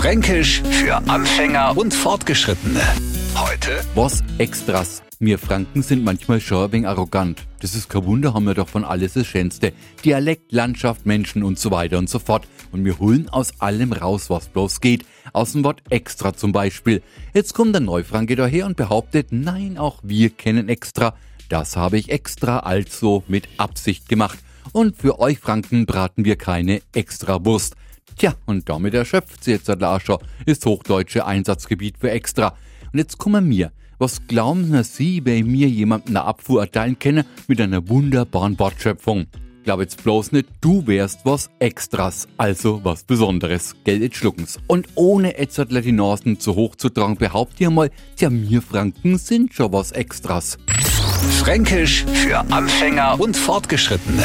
Fränkisch für Anfänger und Fortgeschrittene. Heute Was Extras. Wir Franken sind manchmal schon ein wenig arrogant. Das ist kein Wunder, haben wir doch von alles das Schönste. Dialekt, Landschaft, Menschen und so weiter und so fort. Und wir holen aus allem raus, was bloß geht. Aus dem Wort extra zum Beispiel. Jetzt kommt der Neufranke daher und behauptet, nein, auch wir kennen extra. Das habe ich extra also mit Absicht gemacht. Und für euch Franken braten wir keine Extrawurst. Tja, und damit erschöpft sie jetzt der Larscher, ist hochdeutsche Einsatzgebiet für extra. Und jetzt kommen mir. Was glauben Sie, wenn mir jemanden eine Abfuhr erteilen kenne mit einer wunderbaren Wortschöpfung? Glaub jetzt bloß nicht, du wärst was Extras, also was Besonderes. Geld jetzt schlucken's. Und ohne Etzertler die Nasen zu hoch zu tragen, behauptet ihr mal, tja, mir Franken sind schon was Extras. Fränkisch für Anfänger und Fortgeschrittene.